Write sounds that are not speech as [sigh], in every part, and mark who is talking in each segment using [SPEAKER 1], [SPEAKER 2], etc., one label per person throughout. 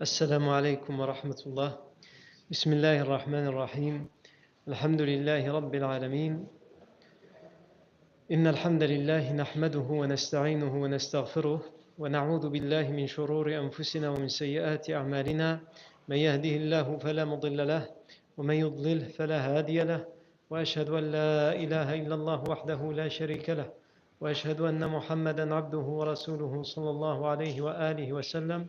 [SPEAKER 1] السلام عليكم ورحمة الله. بسم الله الرحمن الرحيم. الحمد لله رب العالمين. إن الحمد لله نحمده ونستعينه ونستغفره ونعوذ بالله من شرور أنفسنا ومن سيئات أعمالنا. من يهده الله فلا مضل له ومن يضلل فلا هادي له. وأشهد أن لا إله إلا الله وحده لا شريك له. وأشهد أن محمدا عبده ورسوله صلى الله عليه وآله وسلم.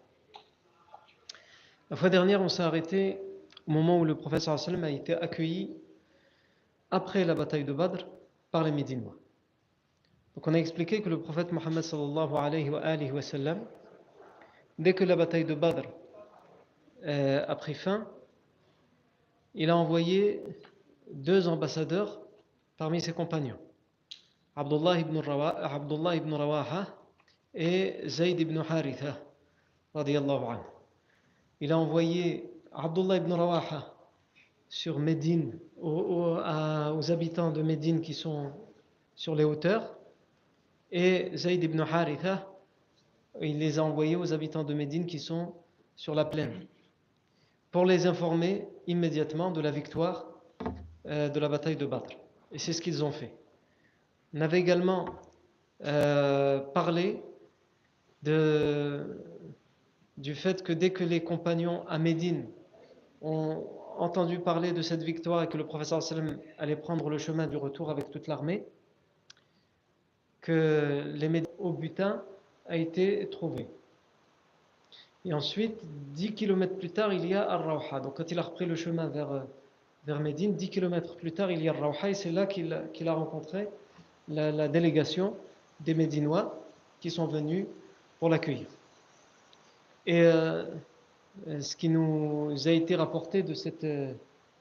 [SPEAKER 1] La fois dernière, on s'est arrêté au moment où le sallam a été accueilli après la bataille de Badr par les Médinois. Donc on a expliqué que le prophète Mohammed sallallahu alayhi wa, alayhi dès que la bataille de Badr euh, a pris fin, il a envoyé deux ambassadeurs parmi ses compagnons, Abdullah ibn, Rawaha, Abdullah ibn Rawaha et Zayd ibn Haritha, anhu. Il a envoyé Abdullah ibn Rawaha sur Médine, aux, habitants de Médine qui sont sur les hauteurs, et Zayd ibn Haritha, il les a envoyés aux habitants de Médine qui sont sur la plaine, pour les informer immédiatement de la victoire euh, de la bataille de Badr. Et c'est ce qu'ils ont fait. On avait également euh, parlé de, du fait que dès que les compagnons à Médine ont entendu parler de cette victoire et que le professeur sallam allait prendre le chemin du retour avec toute l'armée, que les Médines au butin a été trouvé. Et ensuite, 10 km plus tard, il y a Ar-Rawha. Donc quand il a repris le chemin vers, vers Médine, 10 km plus tard, il y a Ar-Rawha et c'est là qu'il qu a rencontré la, délégation des Médinois qui sont venus pour l'accueillir. Et euh, ce qui nous a été rapporté de cet euh,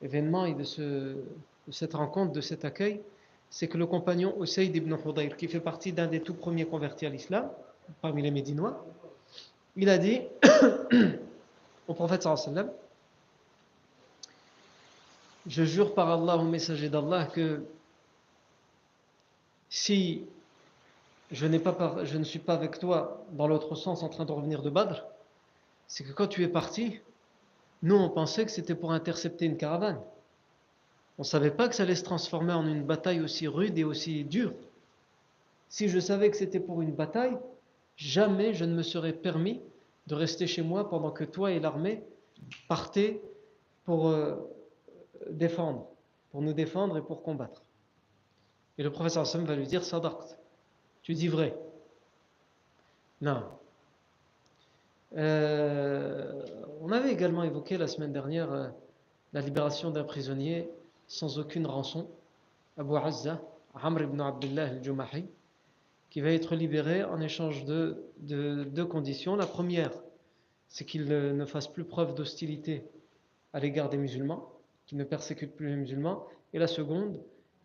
[SPEAKER 1] événement et de, ce, de, cette rencontre, de cet accueil, c'est que le compagnon Usayd ibn Hudayr, qui fait partie d'un des tout premiers convertis à l'islam, parmi les Médinois, il a dit [coughs] au prophète sallam Je jure par Allah, au messager d'Allah, que si je, je ne suis pas avec toi dans l'autre sens en train de revenir de Badr, c'est que quand tu es parti, nous on pensait que c'était pour intercepter une caravane. On ne savait pas que ça allait se transformer en une bataille aussi rude et aussi dure. Si je savais que c'était pour une bataille, jamais je ne me serais permis de rester chez moi pendant que toi et l'armée partez pour euh, défendre, pour nous défendre et pour combattre. Et le professeur Sam va lui dire Sadaqt, tu dis vrai. Non. Euh, on avait également évoqué la semaine dernière euh, la libération d'un prisonnier sans aucune rançon, Abu Azza, Amr ibn Abdullah al-Jumahi, qui va être libéré en échange de, de deux conditions. La première, c'est qu'il ne fasse plus preuve d'hostilité à l'égard des musulmans, qu'il ne persécute plus les musulmans. Et la seconde,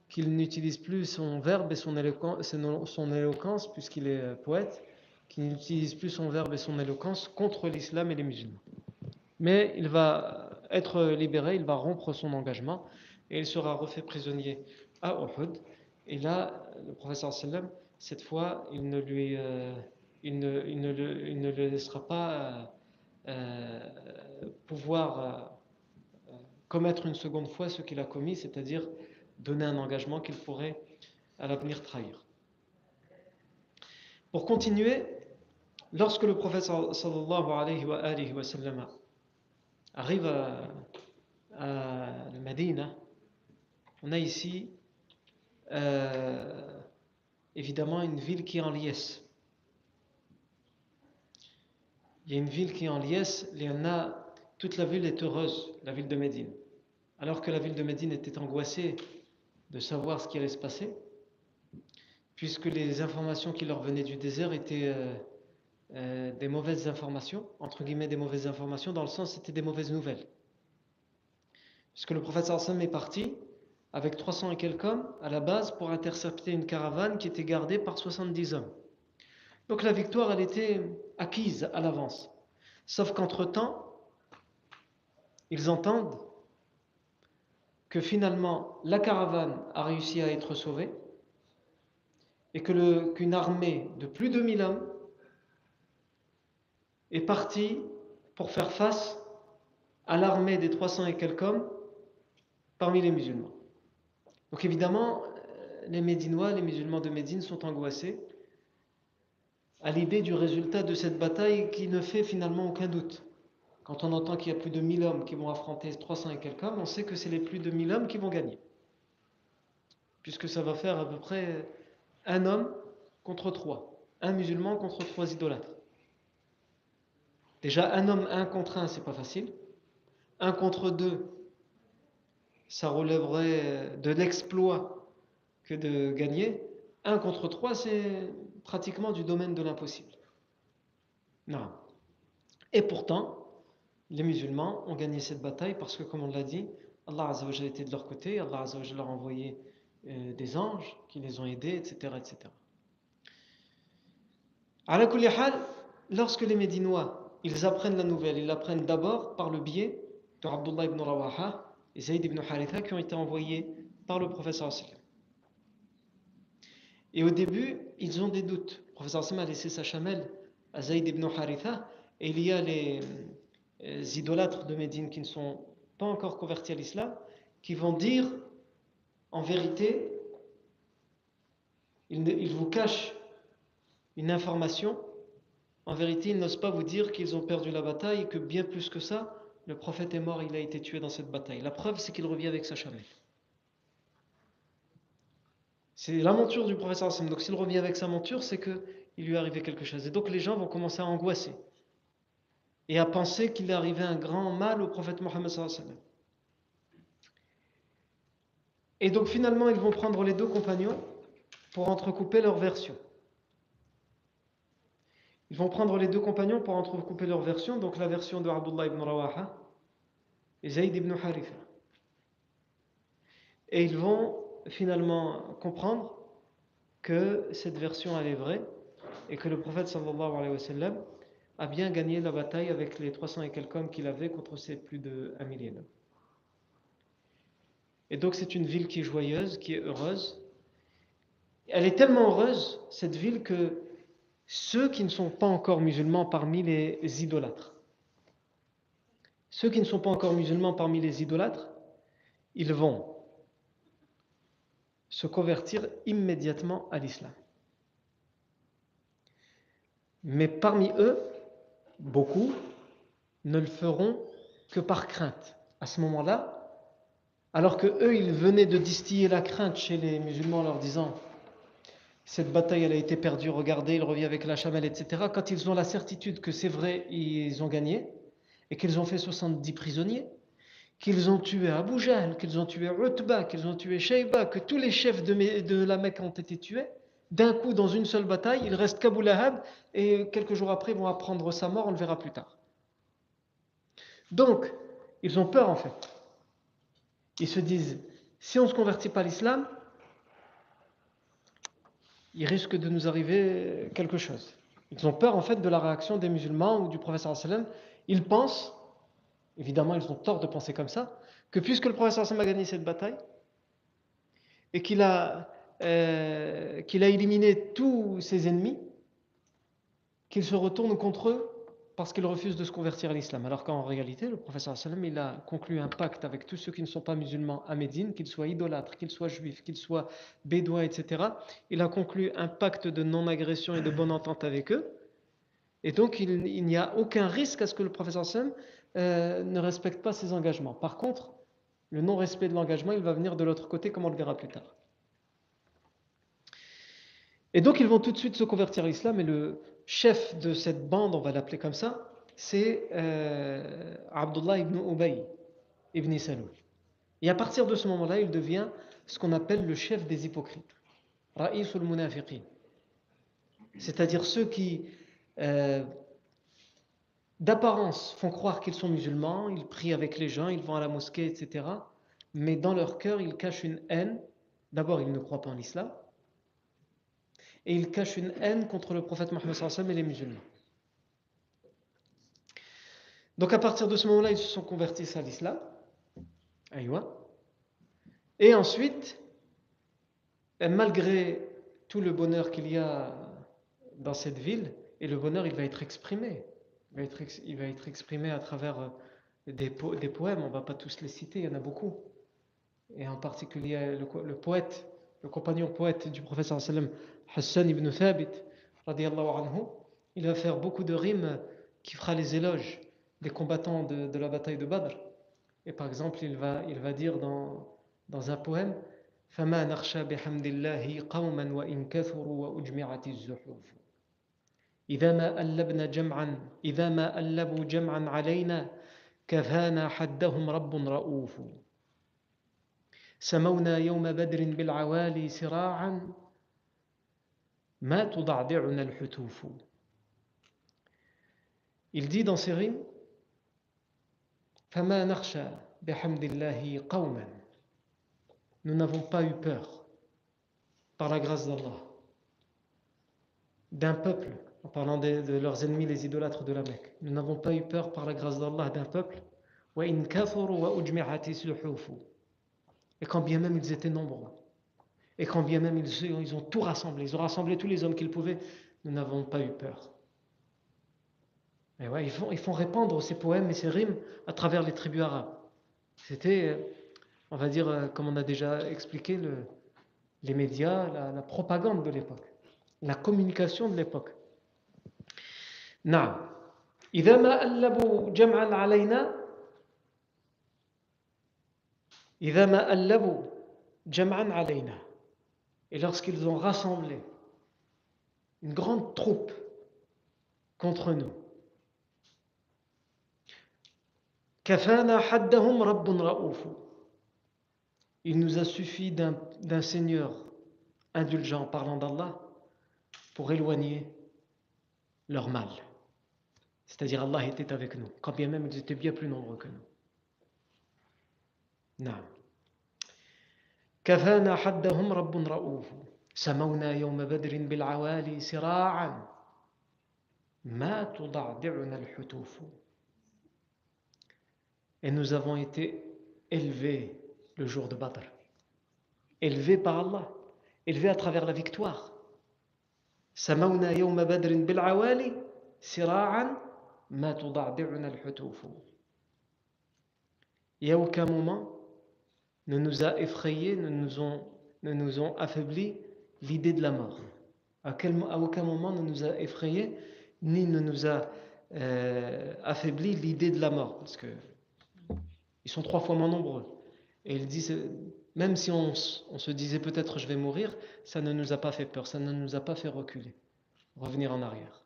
[SPEAKER 1] qu'il n'utilise plus son verbe et son éloquence, son éloquence puisqu'il est poète, qu'il n'utilise plus son verbe et son éloquence contre l'islam et les musulmans. Mais il va être libéré, il va rompre son engagement et il sera refait prisonnier à Uhud. Et là, le professeur sallam, cette fois, il ne lui, euh, il ne, il ne, le, laissera pas euh, pouvoir euh, commettre une seconde fois ce qu'il a commis, c'est-à-dire donner un engagement qu'il pourrait à l'avenir trahir. Pour continuer, lorsque le prophète sallallahu alayhi wa, sallam arrive à, à Medina, on a ici euh, évidemment une ville qui est en liesse. Il y a une ville qui est en liesse, y en a, toute la ville est heureuse, la ville de Médine. Alors que la ville de Médine était angoissée de savoir ce qui allait se passer, puisque les informations qui leur venaient du désert étaient euh, euh, des mauvaises informations, entre guillemets des mauvaises informations, dans le sens c'était des mauvaises nouvelles. Puisque le prophète Sarsam est parti avec 300 et quelques hommes à la base pour intercepter une caravane qui était gardée par 70 hommes. Donc la victoire, elle était acquise à l'avance. Sauf qu'entre-temps, ils entendent que finalement la caravane a réussi à être sauvée et qu'une armée de plus de 1000 hommes est partie pour faire face à l'armée des 300 et quelques hommes parmi les musulmans. Donc évidemment, les Médinois, les musulmans de Médine sont angoissés à l'idée du résultat de cette bataille qui ne fait finalement aucun doute. Quand on entend qu'il y a plus de 1000 hommes qui vont affronter 300 et quelques hommes, on sait que c'est les plus de 1000 hommes qui vont gagner. Puisque ça va faire à peu près un homme contre trois. Un musulman contre trois idolâtres. Déjà, un homme, un contre un, c'est pas facile. Un contre deux, ça relèverait de l'exploit que de gagner. Un contre trois, c'est pratiquement du domaine de l'impossible. Non. Et pourtant, les musulmans ont gagné cette bataille parce que, comme on l'a dit, Allah Azzawajal était de leur côté, Allah leur a envoyé euh, des anges qui les ont aidés, etc. etc. À la lorsque les Médinois ils apprennent la nouvelle, ils l'apprennent d'abord par le biais de Abdullah ibn Rawaha et Zayd ibn Haritha qui ont été envoyés par le professeur Et au début, ils ont des doutes. Le professeur sallam a laissé sa chamelle à Zayd ibn Haritha et il y a les, les euh, idolâtres de Médine qui ne sont pas encore convertis à l'islam qui vont dire en vérité, ils, vous cachent une information. En vérité, ils n'osent pas vous dire qu'ils ont perdu la bataille et que bien plus que ça, le prophète est mort, il a été tué dans cette bataille. La preuve, c'est qu'il revient avec sa chamelle. C'est la monture du prophète. Donc s'il revient avec sa monture, c'est qu'il lui est arrivé quelque chose. Et donc les gens vont commencer à angoisser et à penser qu'il est arrivé un grand mal au prophète Mohammed. Et donc finalement, ils vont prendre les deux compagnons pour entrecouper leur version. Ils vont prendre les deux compagnons pour entrecouper leur version, donc la version de Abdullah ibn Rawaha et Zayd ibn Haritha. Et ils vont finalement comprendre que cette version elle est vraie et que le prophète sallallahu alayhi wa a bien gagné la bataille avec les 300 et quelques hommes qu'il avait contre ces plus de 1 million. Et donc c'est une ville qui est joyeuse, qui est heureuse. Elle est tellement heureuse, cette ville, que ceux qui ne sont pas encore musulmans parmi les idolâtres, ceux qui ne sont pas encore musulmans parmi les idolâtres, ils vont se convertir immédiatement à l'islam. Mais parmi eux, beaucoup ne le feront que par crainte. À ce moment-là, alors que eux, ils venaient de distiller la crainte chez les musulmans en leur disant cette bataille, elle a été perdue, regardez, il revient avec la chamelle, etc. Quand ils ont la certitude que c'est vrai, ils ont gagné, et qu'ils ont fait 70 prisonniers, qu'ils ont tué Abu Jahl, qu'ils ont tué Utba, qu'ils ont tué Shayba, que tous les chefs de, la Mecque ont été tués, d'un coup, dans une seule bataille, il reste qu'Abu Lahab, et quelques jours après, ils vont apprendre sa mort, on le verra plus tard. Donc, ils ont peur en fait. Ils se disent, si on ne se convertit pas à l'islam, il risque de nous arriver quelque chose. Ils ont peur en fait de la réaction des musulmans ou du professeur sallam. Ils pensent, évidemment ils ont tort de penser comme ça, que puisque le professeur sallam a gagné cette bataille et qu'il a, euh, qu'il a éliminé tous ses ennemis, qu'il se retourne contre eux parce qu'il refuse de se convertir à l'islam. Alors qu'en réalité, le professeur sallam, a conclu un pacte avec tous ceux qui ne sont pas musulmans à Médine, qu'ils soient idolâtres, qu'ils soient juifs, qu'ils soient bédouins, etc. Il a conclu un pacte de non-agression et de bonne entente avec eux. Et donc, il, n'y a aucun risque à ce que le professeur sallam euh, ne respecte pas ses engagements. Par contre, le non-respect de l'engagement, il va venir de l'autre côté, comme on le verra plus tard. Et donc ils vont tout de suite se convertir à l'islam et le chef de cette bande, on va l'appeler comme ça, c'est euh, Abdullah ibn Ubay ibn Salul. Et à partir de ce moment-là, il devient ce qu'on appelle le chef des hypocrites. Ra'isul munafiqin. C'est-à-dire ceux qui, euh, d'apparence, font croire qu'ils sont musulmans, ils prient avec les gens, ils vont à la mosquée, etc. Mais dans leur cœur, ils cachent une haine. D'abord, ils ne croient pas en l'islam. Et ils cachent une haine contre le prophète Mohammed et les musulmans. Donc à partir de ce moment-là, ils se sont convertis à l'islam. Et ensuite, malgré tout le bonheur qu'il y a dans cette ville, et le bonheur, il va être exprimé. Il va être, il va être exprimé à travers euh, des, poèmes, on ne va pas tous les citer, il y en a beaucoup. Et en particulier le, poète, le compagnon poète du professeur sallam, Hassan ibn Thabit, anhu, il va faire beaucoup de rimes qui fera les éloges des combattants de, de la bataille de Badr. Et par exemple, il va, il va dire dans, dans un poème فما نخشى بحمد الله قوما وإن كثروا وأجمعت الزحوف إذا ما ألبنا جمعا إذا ما ألبوا جمعا علينا كفانا حدهم رب رؤوف سمونا يوم بدر بالعوالي سراعا Il dit dans ses rimes Nous n'avons pas eu peur, par la grâce d'Allah, d'un peuple, en parlant de, de, leurs ennemis, les idolâtres de la Mecque. Nous n'avons pas eu peur, par la grâce d'Allah, d'un peuple. Et quand bien même ils étaient nombreux. et quand bien même ils, ils ont tout rassemblé, ils ont rassemblé tous les hommes qu'ils pouvaient, nous n'avons pas eu peur. Et ouais, ils, font, ils font répandre ces poèmes et ces rimes à travers les tribus arabes. C'était euh, on va dire, euh, comme on a déjà expliqué, le, les médias, la, propagande de l'époque, la communication de l'époque. نعم إذا ما ألبوا جمعا علينا إذا ما ألبوا جمعا علينا et lorsqu'ils ont rassemblé une grande troupe contre nous, il nous a suffi d'un Seigneur indulgent, en parlant d'Allah, pour éloigner leur mal. C'est-à-dire Allah était avec nous, quand bien même ils étaient bien plus nombreux que nous. كفانا حدهم رب رؤوف. سمونا يوم بدر بالعوالي سراعا. ما تضعضعنا الحتوف. Et nous avons été élevés le jour de Badr. Élevé par Allah, élevé à travers la victoire. سمونا يوم بدر بالعوالي سراعا. ما تضعضعنا الحتوف. Et à aucun moment ne nous a effrayés, ne nous ont, ne nous ont affaibli l'idée de la mort. À, quel, à, aucun moment ne nous a effrayés, ni ne nous a euh, affaibli l'idée de la mort. Parce que ils sont trois fois moins nombreux. Et il dit, même si on, se disait peut-être je vais mourir, ça ne nous a pas fait peur, ça ne nous a pas fait reculer, revenir en arrière.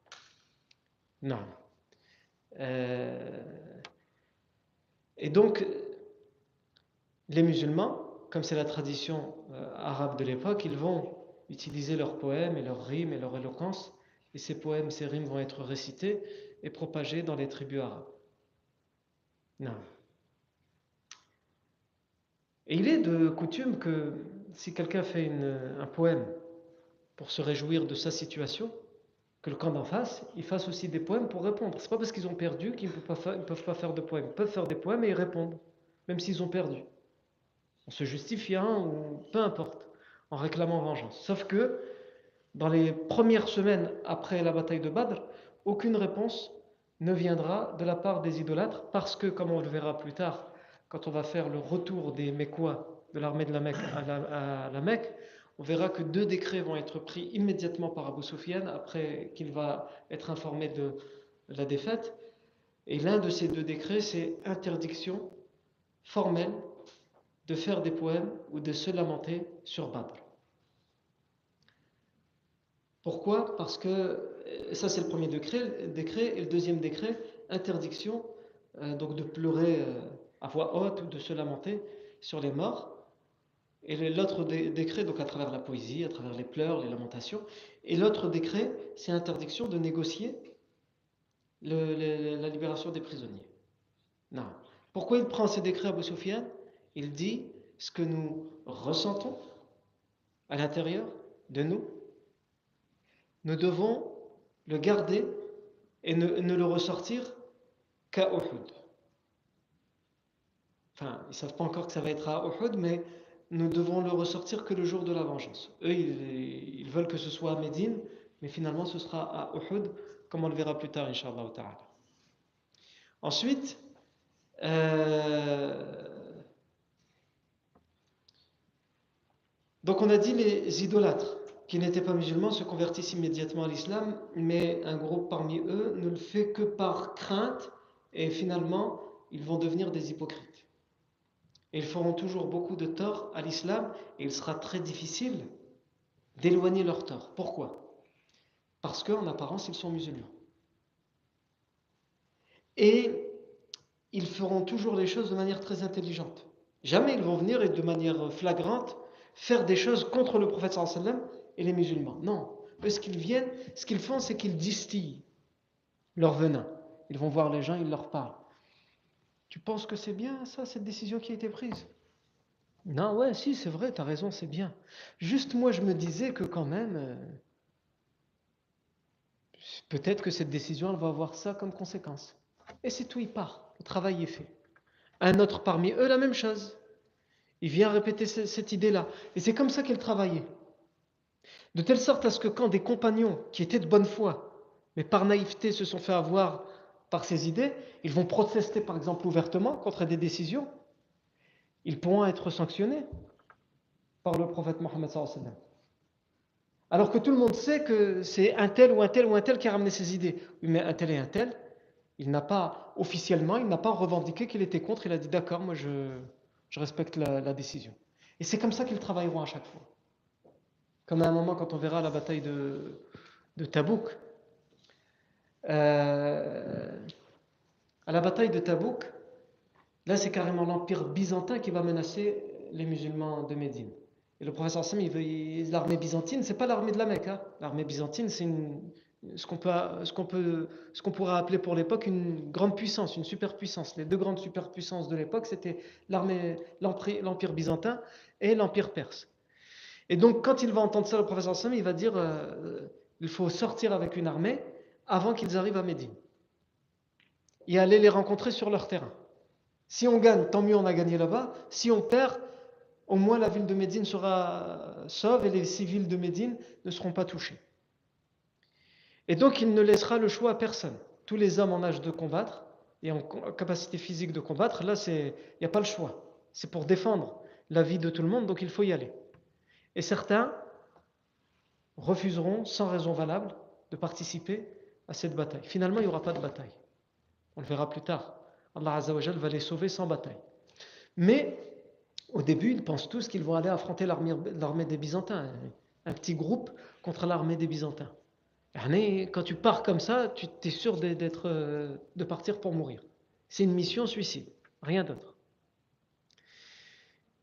[SPEAKER 1] Non. Euh, et donc, les musulmans, comme c'est la tradition euh, arabe de l'époque, ils vont utiliser leurs poèmes et leurs rimes et leur éloquence, et ces poèmes, ces rimes vont être récités et propagés dans les tribus arabes. Non. Et il est de coutume que si quelqu'un fait un poème pour se réjouir de sa situation, que le camp d'en face, il fasse aussi des poèmes pour répondre. C'est pas parce qu'ils ont perdu qu'ils ne peuvent, pas faire de poèmes. Ils peuvent faire des poèmes et y répondre, même s'ils ont perdu. En se justifiant ou peu importe, en réclamant vengeance. Sauf que dans les premières semaines après la bataille de Badr, aucune réponse ne viendra de la part des idolâtres parce que, comme on le verra plus tard, quand on va faire le retour des Mécois de l'armée de la Mecque à la, Mecque, on verra que deux décrets vont être pris immédiatement par Abu Sufyan après qu'il va être informé de la défaite. Et l'un de ces deux décrets, c'est interdiction formelle de faire des poèmes ou de se lamenter sur Badr. Pourquoi? Parce que ça c'est le premier décret, décret, et le deuxième décret, interdiction euh, donc de pleurer euh, à voix haute ou de se lamenter sur les morts. Et l'autre décret, donc à travers la poésie, à travers les pleurs, les lamentations. Et l'autre décret, c'est interdiction de négocier la libération des prisonniers. Pourquoi il prend ces décrets, Abu Sufyan Il dit ce que nous ressentons à l'intérieur de nous, nous devons le garder et ne, le ressortir qu'à Uhud. Enfin, ils ne savent pas encore que ça va être à Uhud, mais nous devons le ressortir que le jour de la vengeance. Eux, ils, veulent que ce soit à Médine, mais finalement ce sera à Uhud, comme on le verra plus tard, Inch'Allah. Ensuite, euh, donc on a dit les idolâtres qui n'étaient pas musulmans se convertissent immédiatement à l'islam, mais un groupe parmi eux ne le fait que par crainte et finalement ils vont devenir des hypocrites. Ils feront toujours beaucoup de tort à l'islam et il sera très difficile d'éloigner leur tort. Pourquoi? Parce qu'en apparence, ils sont musulmans. Et ils feront toujours les choses de manière très intelligente. Jamais ils vont venir et de manière flagrante faire des choses contre le prophète sallam et les musulmans. Non. ce qu'ils viennent, ce qu'ils font, c'est qu'ils distillent leur venin. Ils vont voir les gens, ils leur parlent. Tu penses que c'est bien ça, cette décision qui a été prise? Non, ouais, si, c'est vrai, tu as raison, c'est bien. Juste moi, je me disais que quand même, euh, peut-être que cette décision, elle va avoir ça comme conséquence. Et c'est tout, il part. Le travail est fait. Un autre parmi eux, la même chose. Il vient répéter cette idée-là. Et c'est comme ça qu'il travaillait. De telle sorte à ce que quand des compagnons qui étaient de bonne foi, mais par naïveté se sont fait avoir par ces idées, ils vont protester par exemple ouvertement contre des décisions, ils pourront être sanctionnés par le prophète Mohammed alors que tout le monde sait que c'est un tel ou un tel ou un tel qui a ramené ces idées. Oui, mais un tel et un tel, il n'a pas, officiellement, il n'a pas revendiqué qu'il était contre, il a dit d'accord, moi je, je respecte la, décision. Et c'est comme ça qu'ils travailleront à chaque fois. Comme à un moment quand on verra la bataille de, Tabouk, euh, à la bataille de Tabouk, là c'est carrément l'empire byzantin qui va menacer les musulmans de Médine. Et le professeur Sam, l'armée byzantine, c'est pas l'armée de la Mecque. Hein. L'armée byzantine, c'est ce qu'on peut, ce qu'on pourrait appeler pour l'époque une grande puissance, une superpuissance. Les deux grandes superpuissances de l'époque, c'était l'armée, l'empire byzantin et l'empire perse. Et donc, quand il va entendre ça, le professeur Sam, il va dire, euh, il faut sortir avec une armée avant qu'ils arrivent à Médine. Et aller les rencontrer sur leur terrain. Si on gagne, tant mieux, on a gagné là-bas. Si on perd, au moins la ville de Médine sera sauve et les civils de Médine ne seront pas touchés. Et donc il ne laissera le choix à personne. Tous les hommes en âge de combattre et en capacité physique de combattre, là, il n'y a pas le choix. C'est pour défendre la vie de tout le monde, donc il faut y aller. Et certains refuseront, sans raison valable, de participer à cette bataille. Finalement, il n'y aura pas de bataille. On le verra plus tard. Allah Azzawajal va les sauver sans bataille. Mais au début, ils pensent tous qu'ils vont aller affronter l'armée des Byzantins, un petit groupe contre l'armée des Byzantins. Quand tu pars comme ça, tu es sûr d'être, euh, de partir pour mourir. C'est une mission suicide, rien d'autre.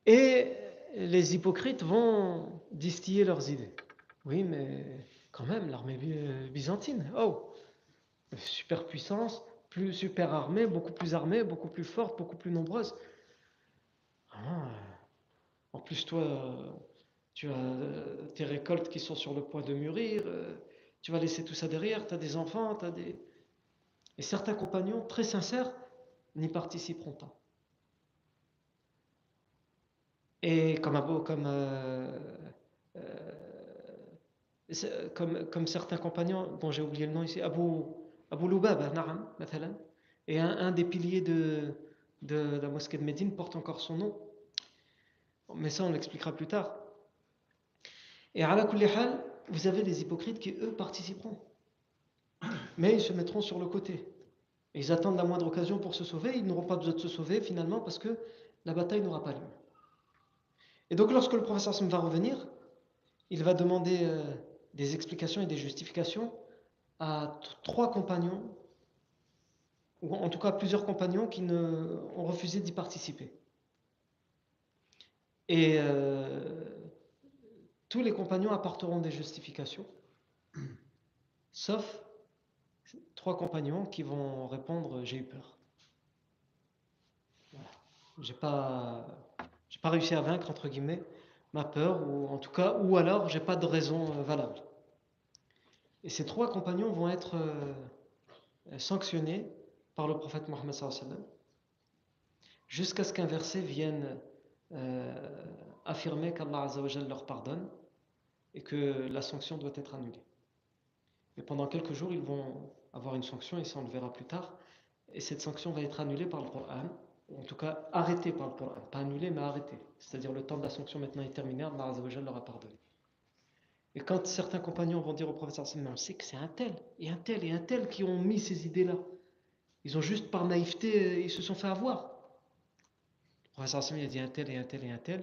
[SPEAKER 1] Et les hypocrites vont distiller leurs idées. Oui, mais quand même, l'armée byzantine, oh, superpuissance, plus super armée, beaucoup plus armée, beaucoup plus forte, beaucoup plus nombreuse. Ah, en plus, toi, tu as euh, tes récoltes qui sont sur le point de mûrir, euh, tu vas laisser tout ça derrière, tu as des enfants, tu as des... Et certains compagnons, très sincères, n'y participeront pas. Et comme, comme, euh, comme, comme certains compagnons, dont j'ai oublié le nom ici, Abu, Abu Lubaba, et un, des piliers de, de, la mosquée de Médine porte encore son nom. Mais ça, on l'expliquera plus tard. Et à la vous avez des hypocrites qui, eux, participeront. Mais ils se mettront sur le côté. Ils attendent la moindre occasion pour se sauver. Ils n'auront pas besoin de se sauver, finalement, parce que la bataille n'aura pas lieu. Et donc, lorsque le professeur va revenir, il va demander euh, des explications et des justifications à trois compagnons, ou en tout cas plusieurs compagnons qui ont refusé d'y participer. Et euh, tous les compagnons apporteront des justifications, [clears throat] sauf trois compagnons qui vont répondre j'ai eu peur. J'ai pas, j'ai pas réussi à vaincre entre guillemets ma peur ou en tout cas ou alors j'ai pas de raison euh, valable. Et ces trois compagnons vont être euh, sanctionnés par le prophète Mohammed jusqu'à ce qu'un verset vienne euh, affirmer qu'Allah leur pardonne que la sanction doit être annulée. Et pendant quelques jours, ils vont avoir une sanction, et ça on le verra plus tard, et cette sanction va être annulée par le Coran, ou en tout cas arrêtée par le Coran, pas annulée mais arrêtée. C'est-à-dire le temps de la sanction maintenant est terminé, Allah leur a pardonné. Et quand certains compagnons vont dire au professeur on sait que c'est un tel, et un tel, et un tel qui ont mis ces idées-là. Ils ont juste par naïveté, ils se sont fait avoir. Le professeur Hassan a dit un tel, et un tel, et un tel.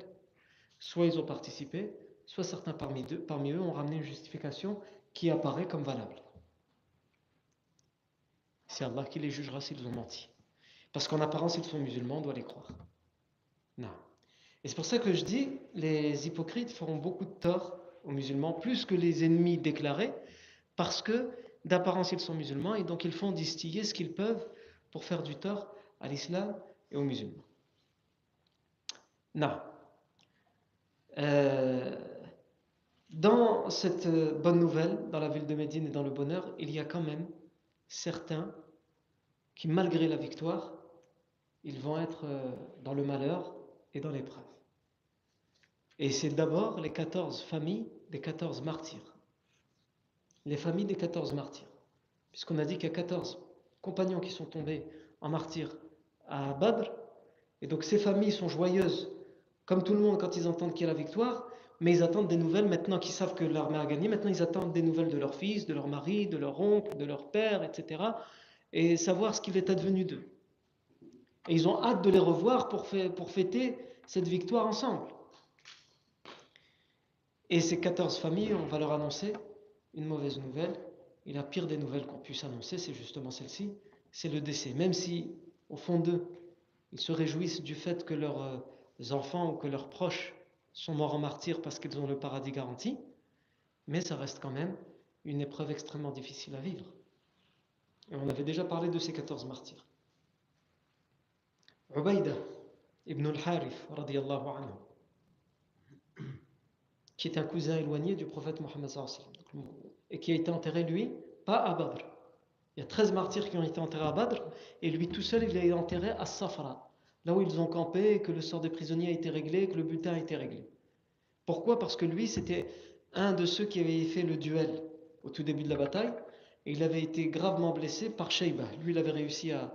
[SPEAKER 1] Soit ils ont participé, soit certains parmi eux, parmi eux ont ramené une justification qui apparaît comme valable. C'est Allah qui les jugera s'ils ont menti. Parce qu'en apparence, ils sont musulmans, on doit les croire. Non. Et c'est pour ça que je dis, les hypocrites feront beaucoup de tort aux musulmans, plus que les ennemis déclarés, parce que d'apparence ils sont musulmans et donc ils font distiller ce qu'ils peuvent pour faire du tort à l'islam et aux musulmans. Non. Euh, dans cette bonne nouvelle, dans la ville de Médine et dans le bonheur, il y a quand même certains qui, malgré la victoire, ils vont être euh, dans le malheur et dans l'épreuve. Et c'est d'abord les 14 familles des 14 martyrs. Les familles des 14 martyrs. Puisqu'on a dit qu'il y a 14 compagnons qui sont tombés en martyrs à Badr. Et donc ces familles sont joyeuses, comme tout le monde quand ils entendent qu'il y a la victoire, mais ils attendent des nouvelles maintenant qu'ils savent que leur mère a gagné. Maintenant ils attendent des nouvelles de leur fils, de leur mari, de leur oncle, de leur père, etc. Et savoir ce qu'il est advenu d'eux. Et ils ont hâte de les revoir pour, pour fêter cette victoire ensemble. Et ces 14 familles, on va leur annoncer une mauvaise nouvelle. Et la pire des nouvelles qu'on puisse annoncer, c'est justement celle-ci, c'est le décès. Même si, au fond d'eux, ils se réjouissent du fait que leurs euh, enfants ou que leurs proches sont morts en martyr parce qu'ils ont le paradis garanti, mais ça reste quand même une épreuve extrêmement difficile à vivre. Et on avait déjà parlé de ces 14 martyrs. Ubaïda ibn radiyallahu anhu, qui est un cousin éloigné du prophète Mohammed et qui a été enterré lui, pas à Badr. Il y a 13 martyrs qui ont été enterrés à Badr et lui tout seul il a été enterré à Safra, là où ils ont campé, que le sort des prisonniers a été réglé, que le butin a été réglé. Pourquoi? Parce que lui c'était un de ceux qui avait fait le duel au tout début de la bataille et il avait été gravement blessé par Shaiba. Lui il avait réussi à,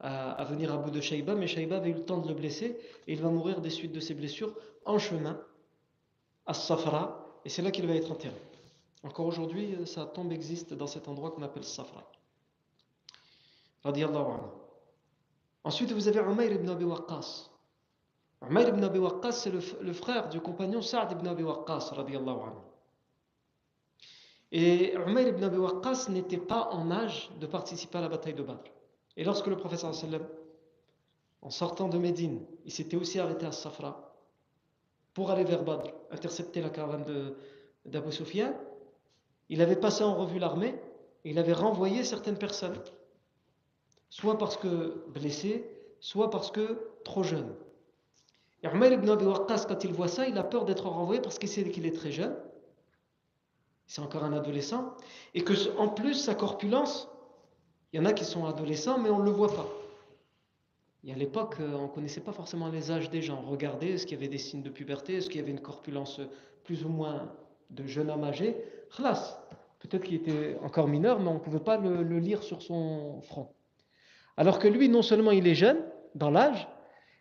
[SPEAKER 1] à, venir à bout de Shaiba, mais Shaiba avait eu le temps de le blesser et il va mourir des suites de ses blessures en chemin à Safra, et c'est là qu'il va être enterré. Encore aujourd'hui, sa tombe existe dans cet endroit qu'on appelle Safra. Ensuite, vous avez Umayr ibn Abi Waqqas. Umayr ibn Abi Waqqas, c'est le, frère du compagnon Sa'd ibn Abi Waqqas. Et Umayr ibn Abi Waqqas n'était pas en âge de participer à la bataille de Badr. Et lorsque le professeur en sortant de Médine, il s'était aussi arrêté à Safra, pour aller vers Badr, intercepter la caravane d'Abu Sufyan, il avait passé en revue l'armée et il avait renvoyé certaines personnes, soit parce que blessés, soit parce que trop jeunes. Et Umar ibn Abi Waqqas, quand il voit ça, il a peur d'être renvoyé parce qu'il sait qu'il est très jeune, c'est encore un adolescent, et que en plus sa corpulence, il y en a qui sont adolescents mais on ne le voit pas. Et à l'époque, euh, on ne connaissait pas forcément les âges des gens. Regardez, est-ce qu'il y avait des signes de puberté? Est-ce qu'il y avait une corpulence plus ou moins de jeune homme âgé? Khlas Peut-être qu'il était encore mineur, mais on ne pouvait pas le, lire sur son front. Alors que lui, non seulement il est jeune dans l'âge,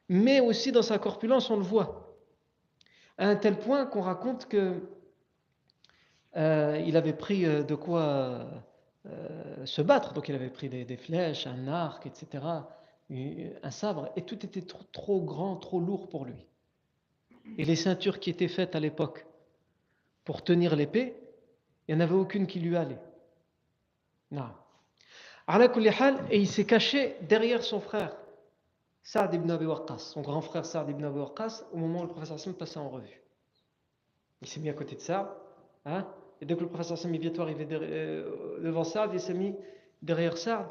[SPEAKER 1] mais aussi dans sa corpulence, on le voit. À un tel point qu'on raconte que euh, il avait pris euh, de quoi se battre. Donc il avait pris des flèches, un arc, etc un sabre, et tout était trop, grand, trop lourd pour lui. Et les ceintures qui étaient faites à l'époque pour tenir l'épée Il n'y en avait aucune qui lui allait. Non. Et il s'est caché derrière son frère, Saad ibn Abi Waqqas, son grand frère Saad ibn Abi Waqqas, au moment où le professeur Hassan passait en revue. Il s'est mis à côté de Saad, hein, et dès que le professeur Hassan est arrivé euh, devant Saad, il s'est mis derrière Saad,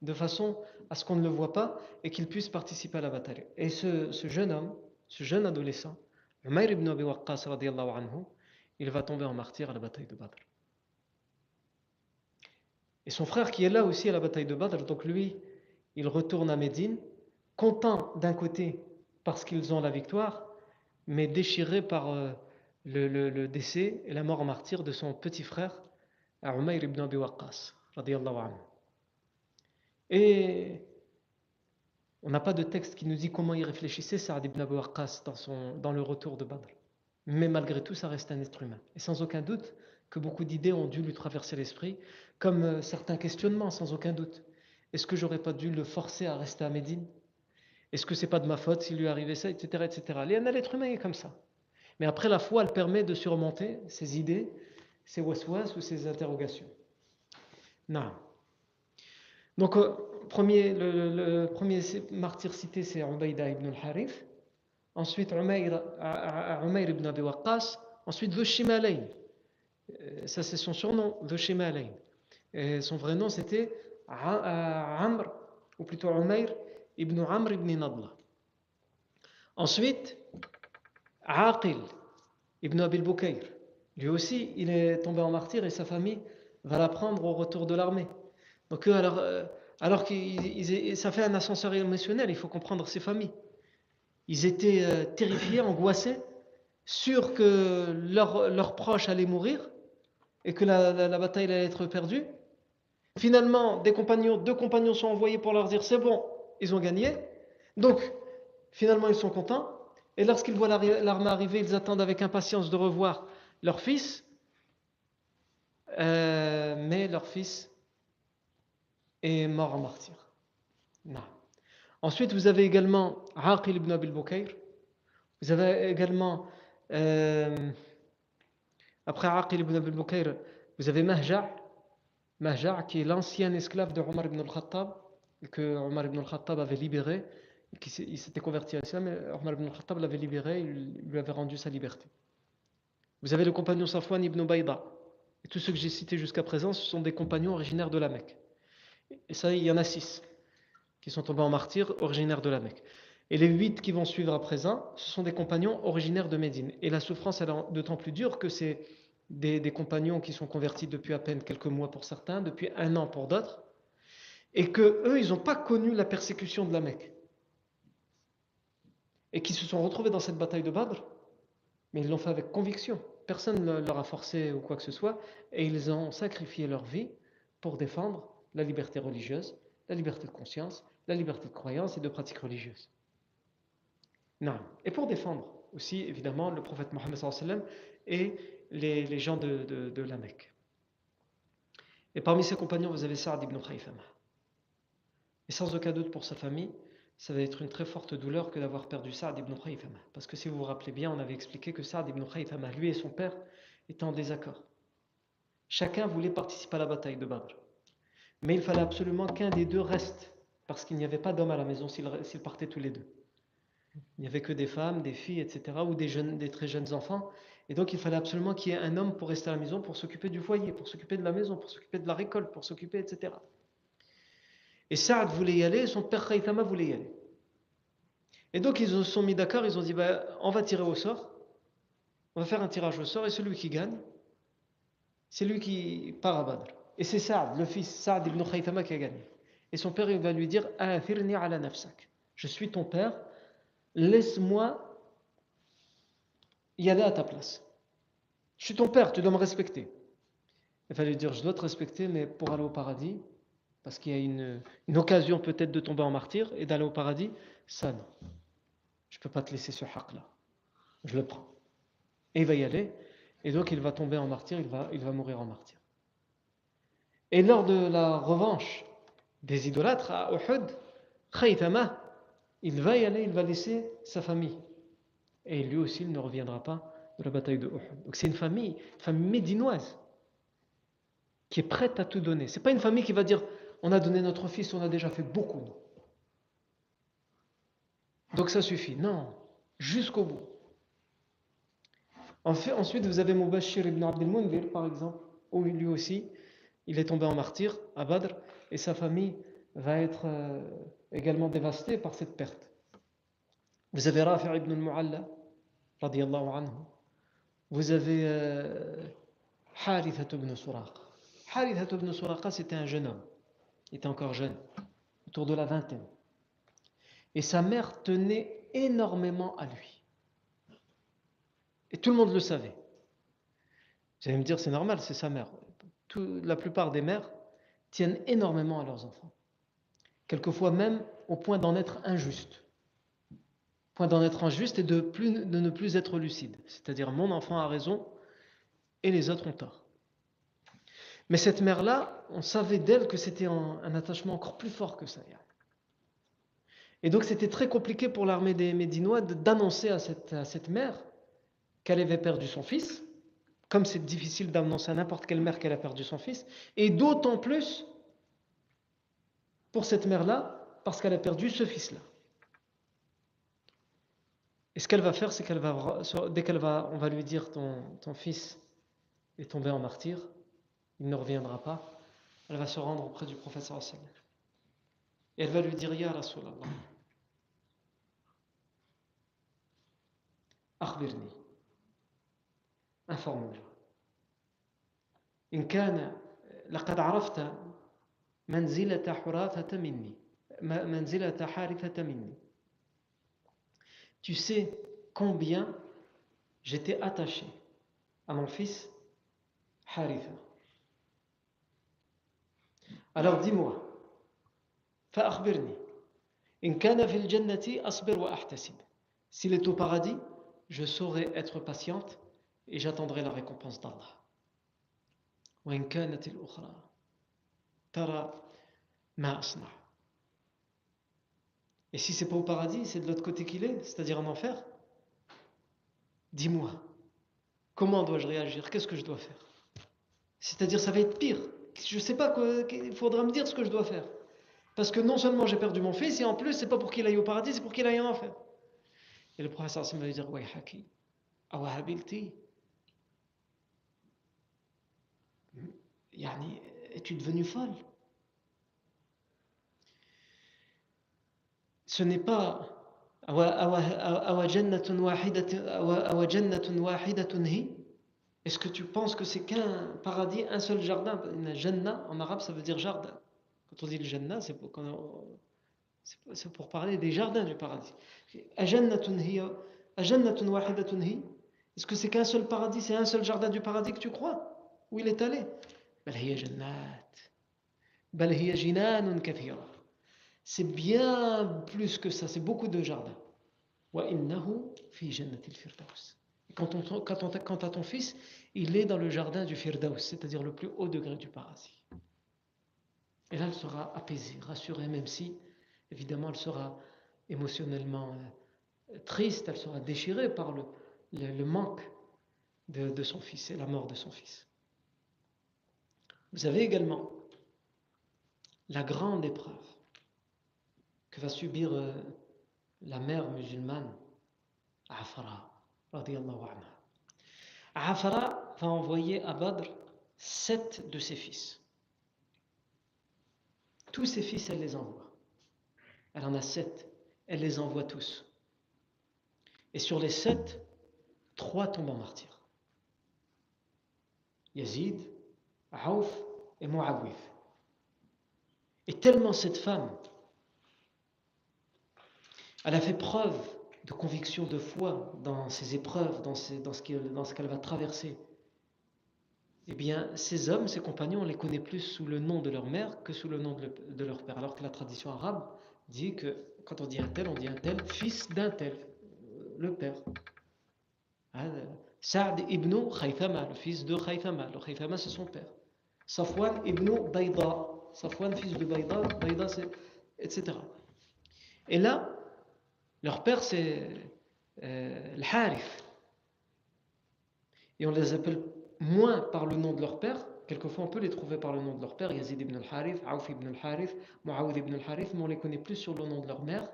[SPEAKER 1] de façon à ce qu'on ne le voit pas et qu'il puisse participer à la bataille. Et ce, jeune homme, ce jeune adolescent, Umayr ibn Abi Waqqas, anhu, il va tomber en martyr à la bataille de Badr. Et son frère qui est là aussi à la bataille de Badr, donc lui, il retourne à Médine, content d'un côté parce qu'ils ont la victoire, mais déchiré par euh, le, décès et la mort en martyr de son petit frère, Umayr ibn Abi Waqqas. Et on n'a pas de texte qui nous dit comment il réfléchissait Saad ibn Abi Waqqas dans, son, dans le retour de Badr. Mais malgré tout, ça reste un être humain. Et sans aucun doute que beaucoup d'idées ont dû lui traverser l'esprit, comme euh, certains questionnements, sans aucun doute. Est-ce que j'aurais pas dû le forcer à rester à Médine? Est-ce que c'est pas de ma faute s'il lui arrivait ça, etc., etc. L'être humain est comme ça. Mais après, la foi, elle permet de surmonter ses idées, ses waswas ou ses interrogations. Non. Donc, euh, premier, le, premier martyr cité, c'est Ubayda ibn al-Harith. Ensuite, Umayr, ibn Abi Waqqas. Ensuite, Dhushimalayn. Euh, ça, c'est son surnom, Dhushimalayn. Son vrai nom, c'était Amr, ou plutôt Umayr ibn Amr ibn Nadla. Ensuite, Aqil ibn Abil Bukayr. Lui aussi, il est tombé en martyr et sa famille va l'apprendre au retour de l'armée. Donc, alors, euh, alors que ça fait un ascenseur émotionnel, il faut comprendre ces familles. Ils étaient euh, terrifiés, angoissés, sûrs que leurs proches allaient mourir et que la bataille allait être perdue. Finalement, des compagnons, deux compagnons sont envoyés pour leur dire c'est bon, ils ont gagné. Donc, finalement, ils sont contents. Et lorsqu'ils voient l'armée arriver, ils attendent avec impatience de revoir leur fils. Euh, mais leur fils est mort en martyr. Ensuite, vous avez également Aqil ibn Abil Bukayr. Vous avez également, après Aqil ibn Abil Bukayr, vous avez Mahja' Mahja' qui est l'ancien esclave de Omar ibn al-Khattab, que Omar ibn al-Khattab avait libéré, qui il s'était converti à l'islam, Omar ibn al-Khattab l'avait libéré, il lui avait rendu sa liberté. Vous avez le compagnon Safwan ibn Bayda. Et tous ceux que j'ai cités jusqu'à présent, ce sont des compagnons originaires de la Mecque. Et ça, il y en a six qui sont tombés en martyr originaires de la Mecque. Et les huit qui vont suivre à présent, ce sont des compagnons originaires de Médine. Et la souffrance est d'autant plus dure que c'est des, compagnons qui sont convertis depuis à peine quelques mois pour certains, depuis un an pour d'autres, et que eux, ils n'ont pas connu la persécution de la Mecque, et qui se sont retrouvés dans cette bataille de Badr, mais ils l'ont fait avec conviction. Personne ne leur a forcé ou quoi que ce soit, et ils ont sacrifié leur vie pour défendre la liberté religieuse, la liberté de conscience, la liberté de croyance et de pratique religieuse. Non. Et pour défendre aussi, évidemment, le prophète Mohammed et les, gens de, la Mecque. Et parmi ses compagnons, vous avez Saad ibn Khayfama. Et sans aucun doute pour sa famille, ça va être une très forte douleur que d'avoir perdu Saad ibn Khayfama. Parce que si vous vous rappelez bien, on avait expliqué que Saad ibn Khayfama, lui et son père, étaient en désaccord. Chacun voulait participer à la bataille de Badr. Mais il fallait absolument qu'un des deux reste, parce qu'il n'y avait pas d'homme à la maison s'ils partaient tous les deux. Il n'y avait que des femmes, des filles, etc., ou des, jeunes, des très jeunes enfants. Et donc il fallait absolument qu'il y ait un homme pour rester à la maison, pour s'occuper du foyer, pour s'occuper de la maison, pour s'occuper de la récolte, pour s'occuper, etc. Et Saad voulait y aller, son père Khaythama voulait y aller. Et donc ils se sont mis d'accord, ils ont dit bah, on va tirer au sort, on va faire un tirage au sort, et celui qui gagne, c'est lui qui part à Badr. Et c'est Saad, le fils Saad ibn Khaythama qui a gagné. Et son père il va lui dire. Je suis ton père, laisse-moi y aller à ta place. Je suis ton père, tu dois me respecter. Il fallait dire, je dois te respecter, mais pour aller au paradis, parce qu'il y a une, occasion peut-être de tomber en martyr et d'aller au paradis, ça non. Je ne peux pas te laisser ce haq-là. Je le prends. Et il va y aller, et donc il va tomber en martyr, il va, il va mourir en martyr. Et lors de la revanche des idolâtres à Uhud, Khaytama, il va y aller, il va laisser sa famille et lui aussi il ne reviendra pas de la bataille de Uhud. Donc c'est une famille, une famille médinoise. qui est prête à tout donner. Ce n'est pas une famille qui va dire on a donné notre fils, on a déjà fait beaucoup. Donc ça suffit. Non, jusqu'au bout. En fait, ensuite, vous avez Mubashir ibn Abdel Mundir, par exemple, où lui aussi, il est tombé en martyr à Badr, et sa famille va être euh, également dévastée par cette perte. Vous avez Rafi ibn al-Mu'alla, anhu. Vous avez euh, Haritha ibn Suraq. Haritha ibn Suraqa, c'était un jeune homme. Il était encore jeune, autour de la vingtaine. Et sa mère tenait énormément à lui. Et tout le monde le savait. Vous allez me dire, c'est normal, c'est sa mère. la plupart des mères tiennent énormément à leurs enfants. Quelquefois même au point d'en être injuste. Point d'en être injuste et de, ne plus être lucide. C'est-à-dire, mon enfant a raison et les autres ont tort. Mais cette mère-là, on savait d'elle que c'était un, attachement encore plus fort que ça. Et donc c'était très compliqué pour l'armée des Médinois d'annoncer à cette mère qu'elle avait perdu son fils, comme c'est difficile d'annoncer à n'importe quelle mère qu'elle a perdu son fils, et d'autant plus pour cette mère-là, parce qu'elle a perdu ce fils-là. Et ce qu'elle va faire, c'est qu'elle va, dès qu'elle va, on va lui dire ton, ton fils est tombé en martyr, il ne reviendra pas, elle va se rendre auprès du prophète sallallahu Et elle va lui dire, Ya Rasulallah, أخبرني informe-moi إن كان لقد عرفت منزلة حراثة مني منزلة حارثة مني Tu sais combien j'étais attaché à mon fils Haritha. Alors dis-moi, فأخبرني إن كان في الجنة أصبر وأحتسب S'il est au paradis, je saurai être patiente et j'attendrai la récompense d'Allah. وإن كانت الأخرى ترى ما أصنع Et si c'est pas au paradis, c'est de l'autre côté qu'il est, c'est-à-dire en enfer, dis-moi, comment dois-je réagir Qu'est-ce que je dois faire C'est-à-dire, ça va être pire. Je ne sais pas, quoi, il faudra me dire ce que je dois faire. Parce que non seulement j'ai perdu mon fils, et en plus, c'est pas pour qu'il aille au paradis, c'est pour qu'il aille en enfer. Et le professeur va lui dire Wayhaki, awahabilti. Yani, es-tu devenu folle? Ce n'est pas est-ce que tu penses que c'est qu'un paradis, un seul jardin? Jannah, en arabe, ça veut dire jardin. Quand on dit le Jannah, c'est pour, pour, parler des jardins du paradis. Est-ce que c'est qu'un seul paradis, c'est un seul jardin du paradis que tu crois? Où il est allé? C'est bien plus que ça, c'est beaucoup de jardins. Quand, on, quand, on, quand à ton fils, il est dans le jardin du Firdaus, c'est-à-dire le plus haut degré du paradis. Et là, elle sera apaisée, rassurée, même si, évidemment, elle sera émotionnellement euh, triste, elle sera déchirée par le, manque de, son fils et la mort de son fils. Vous avez également la grande épreuve que va subir euh, la mère musulmane, Afra. Afara va envoyer à Badr sept de ses fils. Tous ses fils, elle les envoie. Elle en a sept. Elle les envoie tous. Et sur les sept, trois tombent en martyr. Yazid, Aouf et Muawif. Et tellement cette femme, elle a fait preuve de conviction, de foi dans ses épreuves, dans, dans ce qu'elle va traverser, eh bien, ces hommes, ces compagnons, on les connaît plus sous le nom de leur mère que sous le nom de, leur père. Alors que la tradition arabe dit que quand on dit un tel, on dit un tel, fils d'un tel, le père. Ah, Saad ibn Khaythama, le fils de Khaythama. Le Khaythama, c'est son père. Safwan ibn Bayda. Safwan, fils de Bayda. Bayda, etc. Et là, leur père, c'est euh, le Harif. Et on les appelle moins par le nom de leur père. Quelquefois, on peut les trouver par le nom de leur père, Yazid ibn al-Harith, Aouf ibn al-Harith, Muawid ibn al-Harith, mais on les connaît plus sur le nom de leur mère.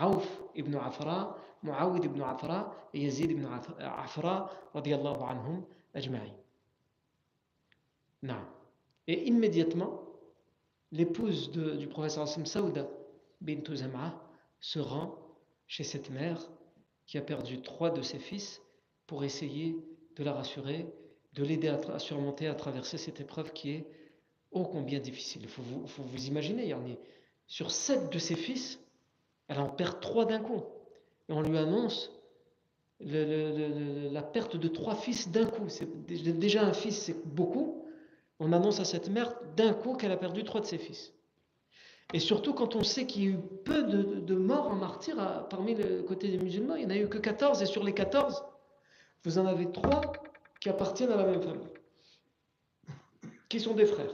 [SPEAKER 1] Aouf ibn Afra, Muawid ibn Afra et Yazid ibn Afra, radiallahu anhum, ajma'i. Et immédiatement, l'épouse du professeur Hassan Saouda bint Zam'a se rend chez cette mère qui a perdu trois de ses fils pour essayer de la rassurer, de l'aider à, surmonter, à traverser cette épreuve qui est ô combien difficile. Il faut vous, vous imaginer, Yarni, sur sept de ses fils, elle en perd trois d'un coup. Et on lui annonce la perte de trois fils d'un coup. Déjà un fils, c'est beaucoup. On annonce à cette mère d'un coup qu'elle a perdu trois de ses fils. Et surtout quand on sait qu'il y a eu peu de, morts en martyrs parmi le côté des musulmans, il n'y en a eu que 14, et sur les 14, vous en avez trois qui appartiennent à la même famille, qui sont des frères.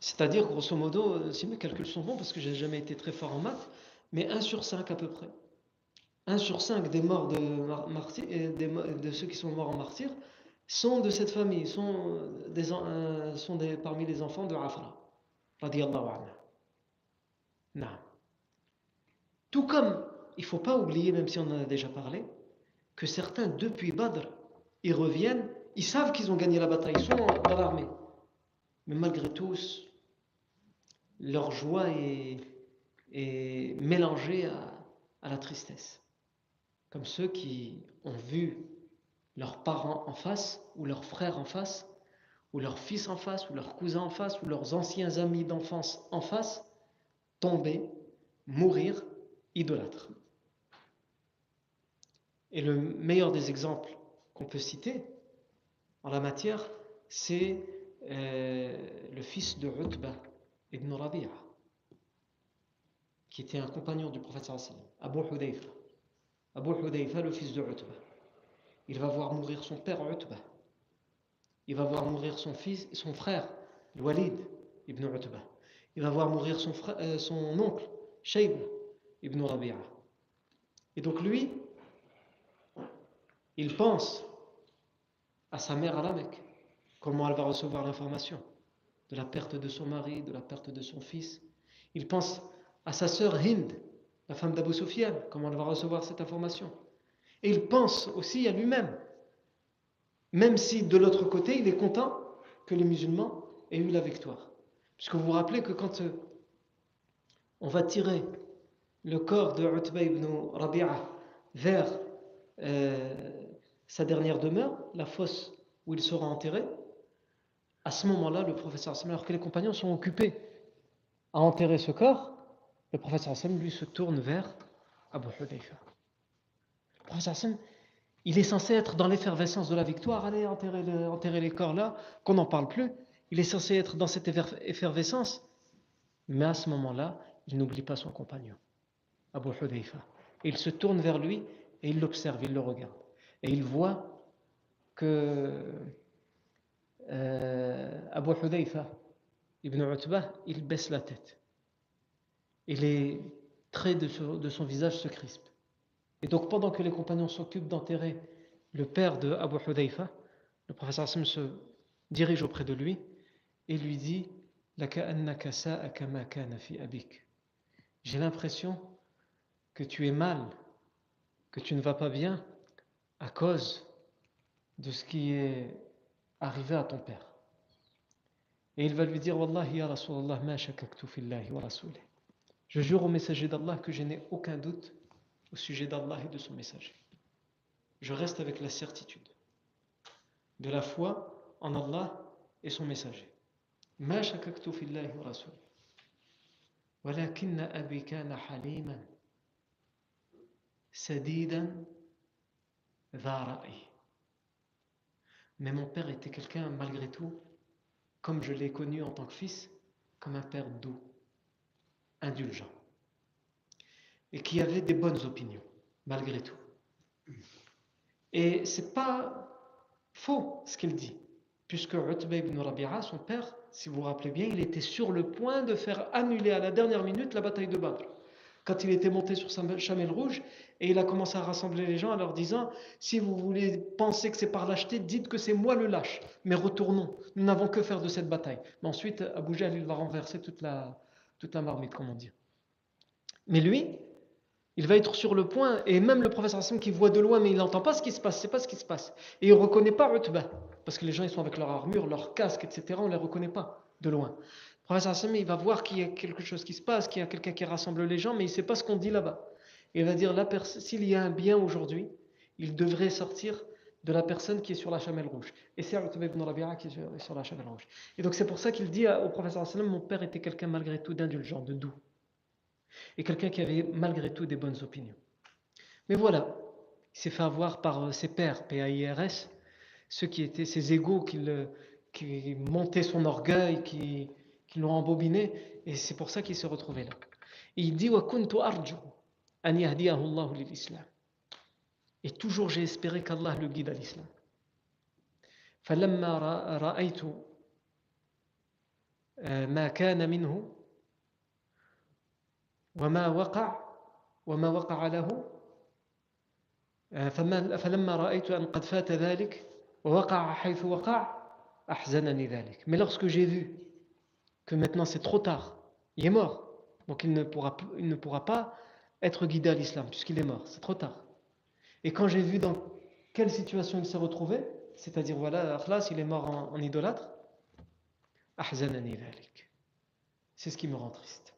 [SPEAKER 1] C'est-à-dire, grosso modo, si mes calculs sont bons, parce que j'ai jamais été très fort en maths, mais 1 sur 5 à peu près. 1 sur 5 des morts de, martyrs, de ceux qui sont morts en martyr sont de cette famille, sont, des, euh, sont parmi les enfants de Afra. Tout comme, il ne faut pas oublier, même si on en a déjà parlé, que certains, depuis Badr, ils reviennent, ils savent qu'ils ont gagné la bataille, ils sont dans l'armée. Mais malgré tout, leur joie est, est mélangée à, à la tristesse. Comme ceux qui ont vu leurs parents en face, ou leurs frères en face, ou leurs fils en face, ou leurs cousins en face, ou leurs anciens amis d'enfance en face, tomber, mourir, idolâtres. Et le meilleur des exemples qu'on peut citer en la matière, c'est euh, le fils de Utba ibn Rabi'a, qui était un compagnon du prophète Abu Hudayfa. Abu Hudayfa, le fils de Utba. Il va voir mourir son père Utba. Il va voir mourir son fils, son frère, Walid ibn Utba. Il va voir mourir son, frère, euh, son oncle, Shayb ibn Rabi'a. Et donc lui, il pense à sa mère à la Mecque, comment elle va recevoir l'information de la perte de son mari, de la perte de son fils? Il pense à sa sœur Hind, la femme d'Abu Sufyan, comment elle va recevoir cette information? Et il pense aussi à lui-même, même si de l'autre côté, il est content que les musulmans aient eu la victoire. Puisque vous vous rappelez que quand euh, on va tirer le corps de Utba ibn Rabi'a vers euh, sa dernière demeure, la fosse où il sera enterré, à ce moment-là, le professeur alors que les compagnons sont occupés à enterrer ce corps, le professeur Hassan, lui, se tourne vers Abu Hudayfa. Il est censé être dans l'effervescence de la victoire, allez enterrer, les corps là, qu'on n'en parle plus. Il est censé être dans cette effervescence. Mais à ce moment-là, il n'oublie pas son compagnon, Abu Hudayfa. Il se tourne vers lui et il l'observe, il le regarde. Et il voit que euh, Abu Hudayfa, Ibn Utbah, il baisse la tête. Et les traits de, son, visage se crispent. Et donc pendant que les compagnons s'occupent d'enterrer le père de Abu Hudayfa, le professeur Hassan se dirige auprès de lui et lui dit J'ai l'impression que tu es mal que tu ne vas pas bien à cause de ce qui est arrivé à ton père. Et il va lui dire. Je jure au messager d'Allah que je n'ai aucun doute au sujet d'Allah et de son messager. Je reste avec la certitude de la foi en Allah et son messager. Ma shakaktu fillahi wa rasulih. ولكن أبي كان حليما mais mon père était quelqu'un, malgré tout, comme je l'ai connu en tant que fils, comme un père doux, indulgent, et qui avait des bonnes opinions, malgré tout. Et c'est pas faux ce qu'il dit, puisque Utba ibn Rabi'a, son père, si vous vous rappelez bien, il était sur le point de faire annuler à la dernière minute la bataille de Badr. quand il était monté sur sa chamelle rouge et il a commencé à rassembler les gens en leur disant si vous voulez penser que c'est par lâcheté, dites que c'est moi le lâche, mais retournons, nous n'avons que faire de cette bataille. Mais ensuite, Abu Jahl, il va renverser toute la, toute la marmite, comme on dit. Mais lui, il va être sur le point, et même le professeur Hassan qui voit de loin, mais il n'entend pas ce qui se passe, c'est pas ce qui se passe. Et il ne reconnaît pas Utba, parce que les gens ils sont avec leur armure, leur casque, etc. On ne les reconnaît pas de loin. Le professeur Hassan, il va voir qu'il y a quelque chose qui se passe, qu'il y a quelqu'un qui rassemble les gens, mais il ne sait pas ce qu'on dit là-bas. Il va dire, s'il y a un bien aujourd'hui, il devrait sortir de la personne qui est sur la chamelle rouge. Et c'est Utba ibn Rabi'a qui est sur la chamelle rouge. Et donc c'est pour ça qu'il dit au professeur Hassan, mon père était quelqu'un malgré tout d'indulgent, de doux et quelqu'un qui avait malgré tout des bonnes opinions. Mais voilà, il s'est fait avoir par euh, ses pères, PAIRS, ceux qui étaient ses égaux, qui, qui montaient son orgueil, qui, qui l'ont embobiné, et c'est pour ça qu'il s'est retrouvé là. Et il dit Et toujours j'ai espéré qu'Allah le guide à l'islam. فلما رأيت ما كان منه وما وقع وما وقع له فلما رأيت أن قد فات ذلك ووقع حيث وقع أحزنني ذلك mais lorsque j'ai vu que maintenant c'est trop tard il est mort donc il ne pourra, il ne pourra pas être guidé à l'islam puisqu'il est mort c'est trop tard et quand j'ai vu dans quelle situation il s'est retrouvé c'est-à-dire voilà Akhlas il est mort en, en idolâtre أحزنني ذلك c'est ce qui me rend triste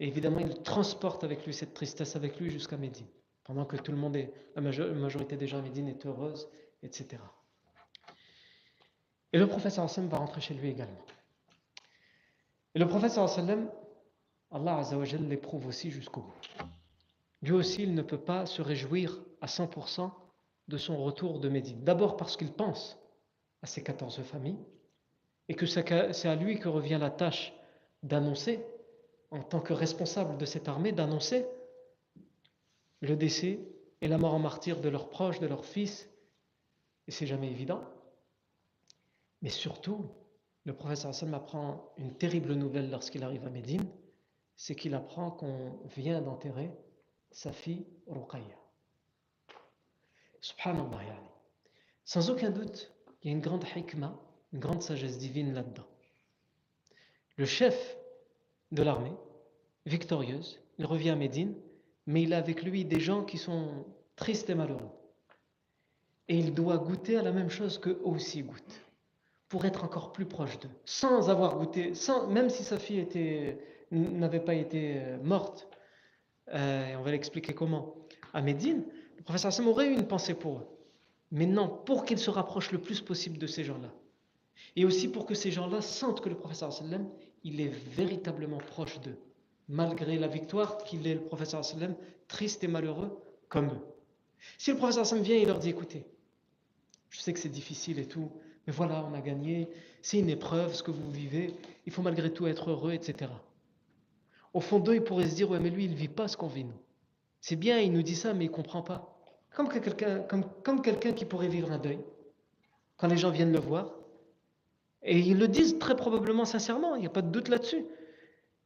[SPEAKER 1] Et évidemment, il transporte avec lui cette tristesse avec lui jusqu'à Médine, pendant que tout le monde est, la majorité des gens à Médine est heureuse, etc. Et le prophète sallam va rentrer chez lui également. Et le prophète sallam, Allah Azzawajal l'éprouve aussi jusqu'au bout. Lui aussi, il ne peut pas se réjouir à 100% de son retour de Médine. D'abord parce qu'il pense à ses 14 familles et que c'est à lui que revient la tâche d'annoncer en tant que responsable de cette armée, d'annoncer le décès et la mort en martyr de leurs proches, de leurs fils. Et c'est jamais évident. Mais surtout, le professeur Hassan apprend une terrible nouvelle lorsqu'il arrive à Médine, c'est qu'il apprend qu'on vient d'enterrer sa fille Ruqayya. Subhanallah, Sans aucun doute, il y a une grande hikmah, une grande sagesse divine là-dedans. Le chef de l'armée, victorieuse. Il revient à Médine, mais il a avec lui des gens qui sont tristes et malheureux. Et il doit goûter à la même chose qu'eux aussi goûtent, pour être encore plus proche d'eux, sans avoir goûté, sans, même si sa fille n'avait pas été euh, morte. Euh, on va l'expliquer comment. À Médine, le professeur Hassan aurait eu une pensée pour eux. Mais non, pour qu'il se rapproche le plus possible de ces gens-là. Et aussi pour que ces gens-là sentent que le professeur sallam, il est véritablement proche d'eux, malgré la victoire qu'il est le professeur sallam, triste et malheureux comme eux. Si le professeur sallam vient et leur dit écoutez, je sais que c'est difficile et tout, mais voilà, on a gagné, c'est une épreuve ce que vous vivez, il faut malgré tout être heureux, etc. Au fond d'eux, ils pourraient se dire ouais, mais lui, il ne vit pas ce qu'on vit nous. C'est bien, il nous dit ça, mais il ne comprend pas. Comme quelqu'un comme, comme qui pourrait vivre un deuil, quand les gens viennent le voir, et ils le disent très probablement sincèrement, il n'y a pas de doute là-dessus.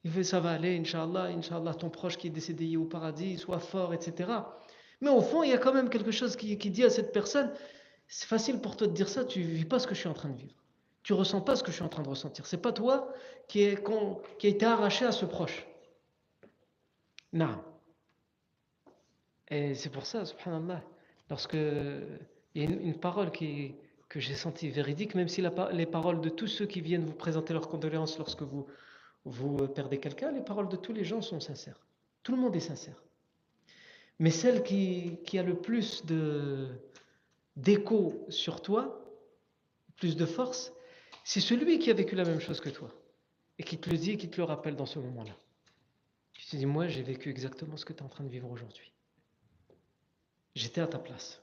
[SPEAKER 1] Il fait ça va aller, Inch'Allah, Inch'Allah, ton proche qui est décédé au paradis, soit fort, etc. Mais au fond, il y a quand même quelque chose qui, dit à cette personne, c'est facile pour toi de dire ça, tu ne vis pas ce que je suis en train de vivre. Tu ne ressens pas ce que je suis en train de ressentir. C'est pas toi qui, est, qui a été arraché à ce proche. Non. Et c'est pour ça, subhanallah, lorsque il y a une parole qui, que j'ai senti véridique, même si les paroles de tous ceux qui viennent vous présenter leurs condoléances lorsque vous, vous euh, perdez quelqu'un, les paroles de tous les gens sont sincères. Tout le monde est sincère. Mais celle qui, qui a le plus d'écho sur toi, plus de force, c'est celui qui a vécu la même chose que toi et qui te le dit et qui te le rappelle dans ce moment-là. Tu te dis, moi j'ai vécu exactement ce que tu es en train de vivre aujourd'hui. J'étais à ta place.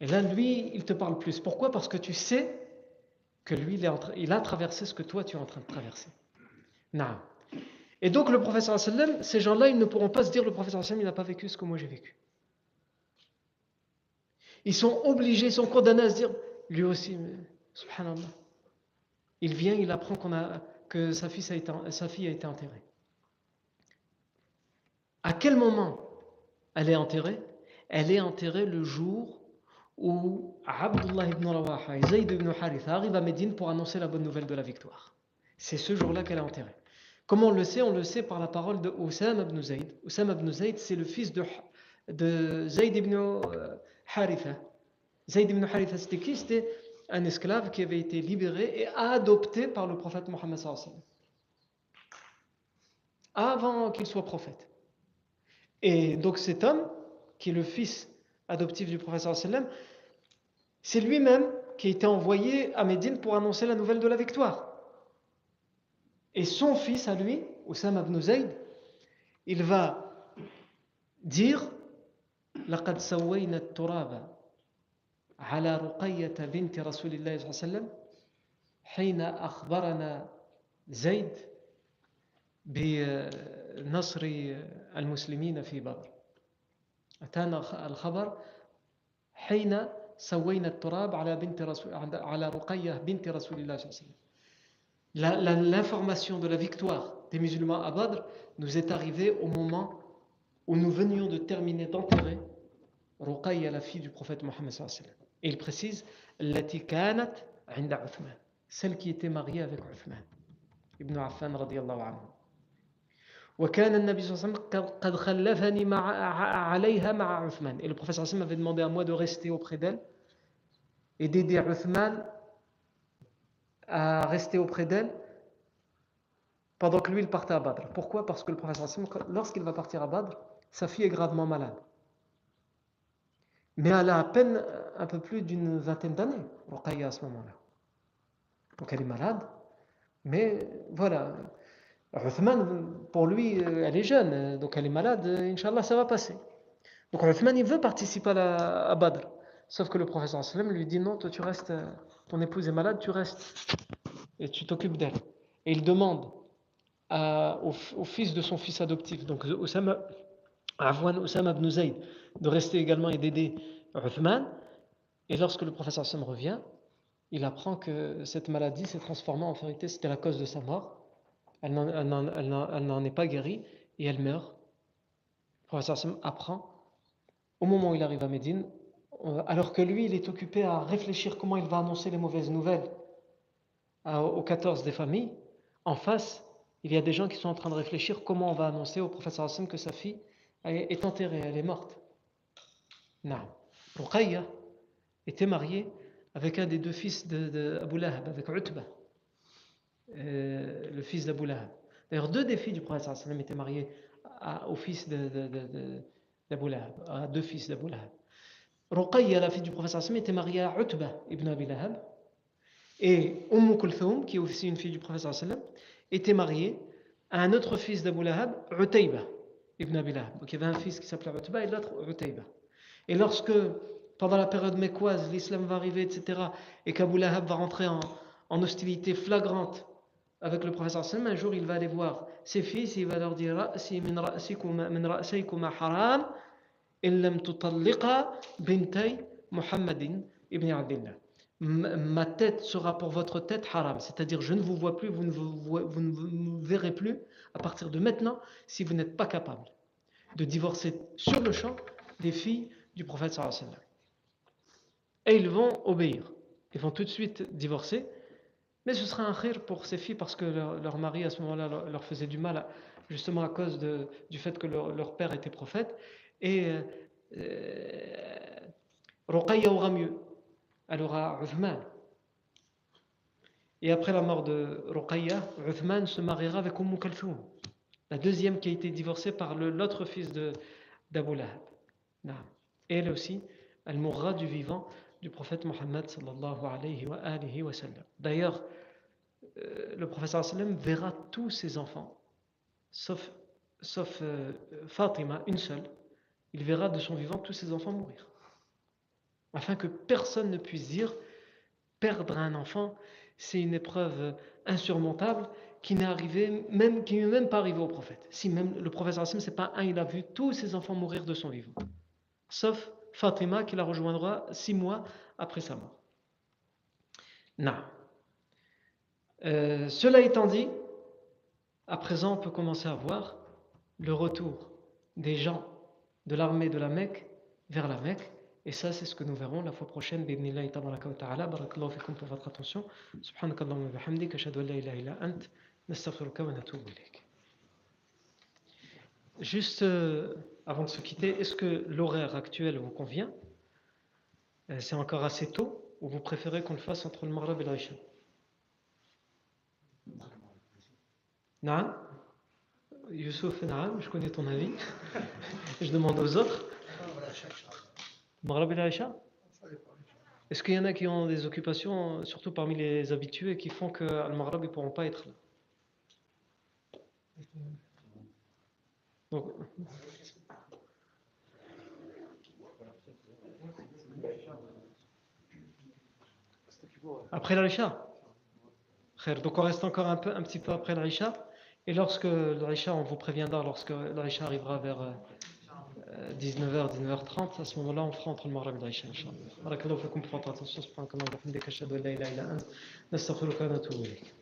[SPEAKER 1] Et là, lui, il te parle plus. Pourquoi? Parce que tu sais que lui, il, a traversé ce que toi, tu es en train de traverser. Non. Et donc, le professeur sallam, ces gens-là, ils ne pourront pas se dire, le professeur sallam, il n'a pas vécu ce que moi j'ai vécu. Ils sont obligés, ils sont condamnés à se dire, lui aussi, subhanallah. Il vient, il apprend qu'on a, que sa a été, sa fille a été enterrée. À quel moment elle est enterrée? Elle est enterrée le jour où Abdullah ibn Rawaha et Zayd ibn Haritha arrivent à Médine pour annoncer la bonne nouvelle de la victoire. C'est ce jour-là qu'elle est enterrée. Comment on le sait? On le sait par la parole de Oussam ibn Zayd. Oussam ibn Zayd, c'est le fils de, de Zayd ibn euh, Haritha. Zayd ibn Haritha, c'était qui? C'était un esclave qui avait été libéré et adopté par le prophète Mohammed avant qu'il soit prophète. Et donc cet homme, qui est le fils adoptif du prophète c'est lui-même qui a été envoyé à Médine pour annoncer la nouvelle de la victoire. Et son fils à lui, Oussama ibn Zayd, il va dire لقد سوينا التراب على رقية بنت رسول الله صلى الله عليه وسلم حين أخبرنا زيد بنصر المسلمين في بدر أتانا الخبر حين سوينا التراب على بنت رسول على رقية بنت رسول الله صلى الله عليه وسلم L'information de la victoire des musulmans à Badr nous est arrivée au moment où nous venions de terminer d'enterrer Ruqayya, la fille du prophète Mohammed Et il précise celle qui était mariée avec Uthman ibn Affan radiallahu anhu. وكان النبي صلى الله عليه وسلم قد خلفني مع عليها مع عثمان et le prophète صلى الله عليه وسلم avait demandé à moi de rester auprès d'elle et d'aider Uthman à rester auprès d'elle pendant que lui il partait à Badr. Pourquoi Parce que le prophète lorsqu'il va partir à Badr, sa fille est gravement malade. Mais elle a à peine un peu plus d'une vingtaine d'années, Ruqayya à ce moment-là. Donc elle est malade, mais voilà. Uthman, pour lui, elle est jeune, donc elle est malade, Inch'Allah, ça va passer. Donc Uthman, il veut participer à, à Badr. Sauf que le professeur lui dit non, toi tu restes, ton épouse est malade, tu restes et tu t'occupes d'elle. Et il demande au, fils de son fils adoptif, donc Osama, Avwan Osama ibn de rester également et d'aider Uthman. Et lorsque le professeur Sam revient, il apprend que cette maladie s'est transformée en vérité, c'était la cause de sa mort. Elle n'en est pas guérie et elle meurt. Le professeur Sam apprend, au moment où il arrive à Médine, euh, alors que lui, il est occupé à réfléchir comment il va annoncer les mauvaises nouvelles aux 14 des familles, en face, il y a des gens qui sont en train de réfléchir comment on va annoncer au professeur Hassan que sa fille est enterrée, elle est morte. Non. Ruqayya était mariée avec un des deux fils d'Abu Lahab, avec Utba, euh, le fils d'Abu Lahab. D'ailleurs, deux des filles du prophète sallam étaient mariées au fils d'Abu Lahab, à deux fils d'Abu Lahab. Ruqayya, la fille du prophète sallam, était mariée à Utba ibn Abi Lahab. Et Umm Kulthum, qui est aussi une fille du prophète sallam, était mariée à un autre fils d'Abu Lahab, Utayba ibn Abi Lahab. Donc il y avait un fils qui s'appelait Utba et l'autre Utayba. Et lorsque, pendant la période mécoise, l'islam va arriver, etc., et qu'Abu Lahab va rentrer en, en, hostilité flagrante avec le professeur sallam, un jour il va aller voir ses fils il va leur dire haram Muhammadin ibn Abdillah. Ma tête sera pour votre tête haram, c'est-à-dire je ne vous vois plus, vous ne, ne verrez plus à partir de maintenant si vous n'êtes pas capable de divorcer sur le champ des filles du prophète Et ils vont obéir, ils vont tout de suite divorcer, mais ce sera un khir pour ces filles parce que leur, mari à ce moment-là leur, faisait du mal justement à cause du fait que leur, père était prophète et euh aura mieux elle aura Uthman. Et après la mort de Ruqayya, Uthman se mariera avec Umm Kalthoum, la deuxième qui a été divorcée par l'autre fils d'Abu Lahab. Et elle aussi, elle mourra du vivant du prophète Mohammed sallallahu alayhi wa, alayhi wa sallam. D'ailleurs, euh, le prophète sallam verra tous ses enfants, sauf, sauf euh, Fatima, une seule. Il verra de son vivant tous ses enfants mourir afin que personne ne puisse dire perdre un enfant, c'est une épreuve insurmontable qui n'est arrivée, même, qui n'est même pas arrivée au prophète. Si même le prophète ce c'est pas un, il a vu tous ses enfants mourir de son vivant. Sauf Fatima qui la rejoindra six mois après sa mort. Non. cela étant dit, à présent on peut commencer à voir le retour des gens de l'armée de la Mecque vers la Mecque. Et ça, c'est ce que nous verrons la fois prochaine. Bidnillahi tabaraka wa ta'ala. Barakallahu fikum pour votre attention. Subhanakallahumma wa bihamdik. Ashhadu an la ilaha illa ant. Nastaghfiruka wa natubu ilayk. Juste euh, avant de se quitter, est-ce que l'horaire actuel vous convient? Euh, C'est encore assez tôt ou vous préférez qu'on le fasse entre le Maghreb et l'Aïcha Non Youssouf, je connais ton avis. [laughs] je demande aux autres. Maghreb et l'Aïcha Est-ce qu'il y en a qui ont des occupations, surtout parmi les habitués, qui font qu'à le Maghreb, ne pourront pas être là? Après l'Aïcha Donc on reste encore un, peu, un petit peu après l'Aïcha. Et lorsque l'Aïcha, on vous préviendra, lorsque l'Aïcha arrivera vers 19h, euh, 19h30, à ce moment-là, on fera entre le Maghreb et l'Aïcha, Inch'Allah. Barakallahu fikum pour votre attention. Subhanakallahu wa bihamdika ashhadu an la ilaha illa ant. Nastaghfiruka wa natubu ilayk.